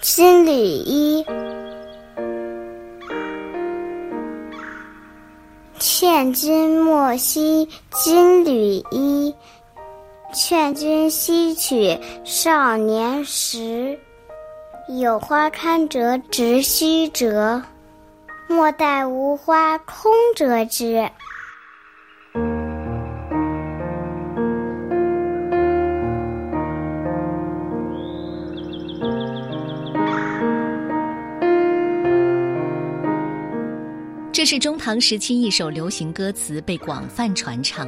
金缕衣，劝君莫惜金缕衣，劝君惜取少年时。有花堪折直须折，莫待无花空折枝。这是中唐时期一首流行歌词，被广泛传唱。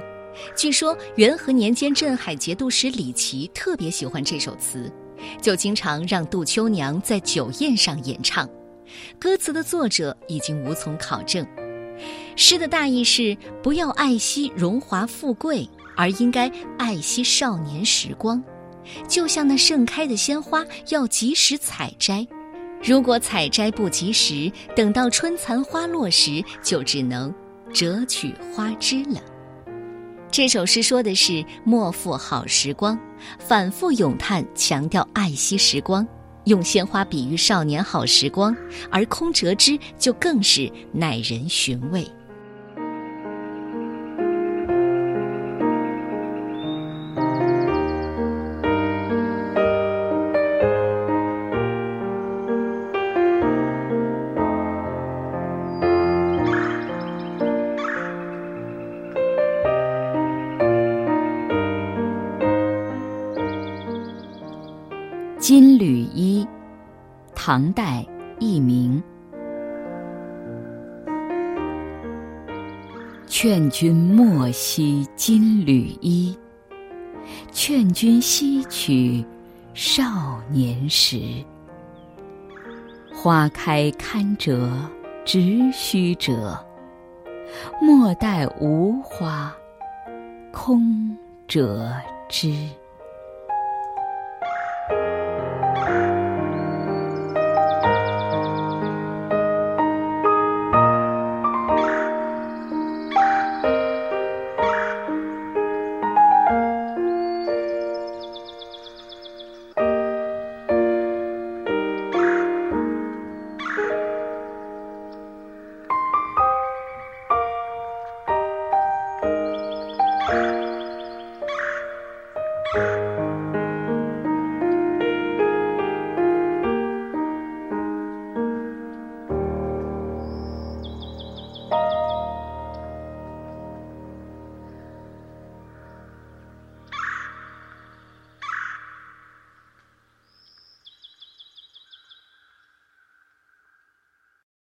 据说元和年间镇海节度使李琦特别喜欢这首词，就经常让杜秋娘在酒宴上演唱。歌词的作者已经无从考证。诗的大意是：不要爱惜荣华富贵，而应该爱惜少年时光。就像那盛开的鲜花，要及时采摘。如果采摘不及时，等到春残花落时，就只能折取花枝了。这首诗说的是莫负好时光，反复咏叹，强调爱惜时光，用鲜花比喻少年好时光，而空折枝就更是耐人寻味。金缕衣，唐代，佚名。劝君莫惜金缕衣，劝君惜取少年时。花开堪折直须折，莫待无花空折枝。